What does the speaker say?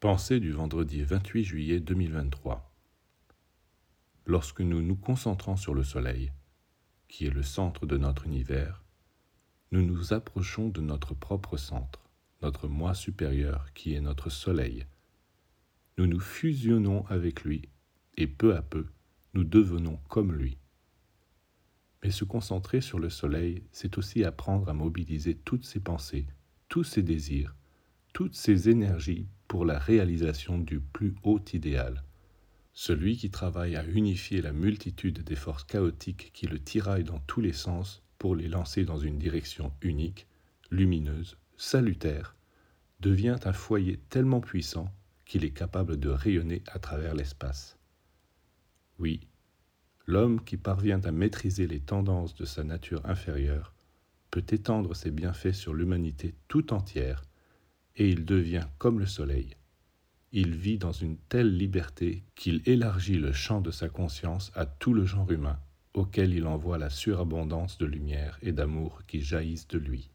Pensée du vendredi 28 juillet 2023 Lorsque nous nous concentrons sur le Soleil, qui est le centre de notre univers, nous nous approchons de notre propre centre, notre moi supérieur qui est notre Soleil. Nous nous fusionnons avec lui et peu à peu, nous devenons comme lui. Mais se concentrer sur le Soleil, c'est aussi apprendre à mobiliser toutes ses pensées, tous ses désirs, toutes ses énergies la réalisation du plus haut idéal, celui qui travaille à unifier la multitude des forces chaotiques qui le tiraillent dans tous les sens pour les lancer dans une direction unique, lumineuse, salutaire, devient un foyer tellement puissant qu'il est capable de rayonner à travers l'espace. Oui, l'homme qui parvient à maîtriser les tendances de sa nature inférieure peut étendre ses bienfaits sur l'humanité tout entière et il devient comme le soleil. Il vit dans une telle liberté qu'il élargit le champ de sa conscience à tout le genre humain, auquel il envoie la surabondance de lumière et d'amour qui jaillissent de lui.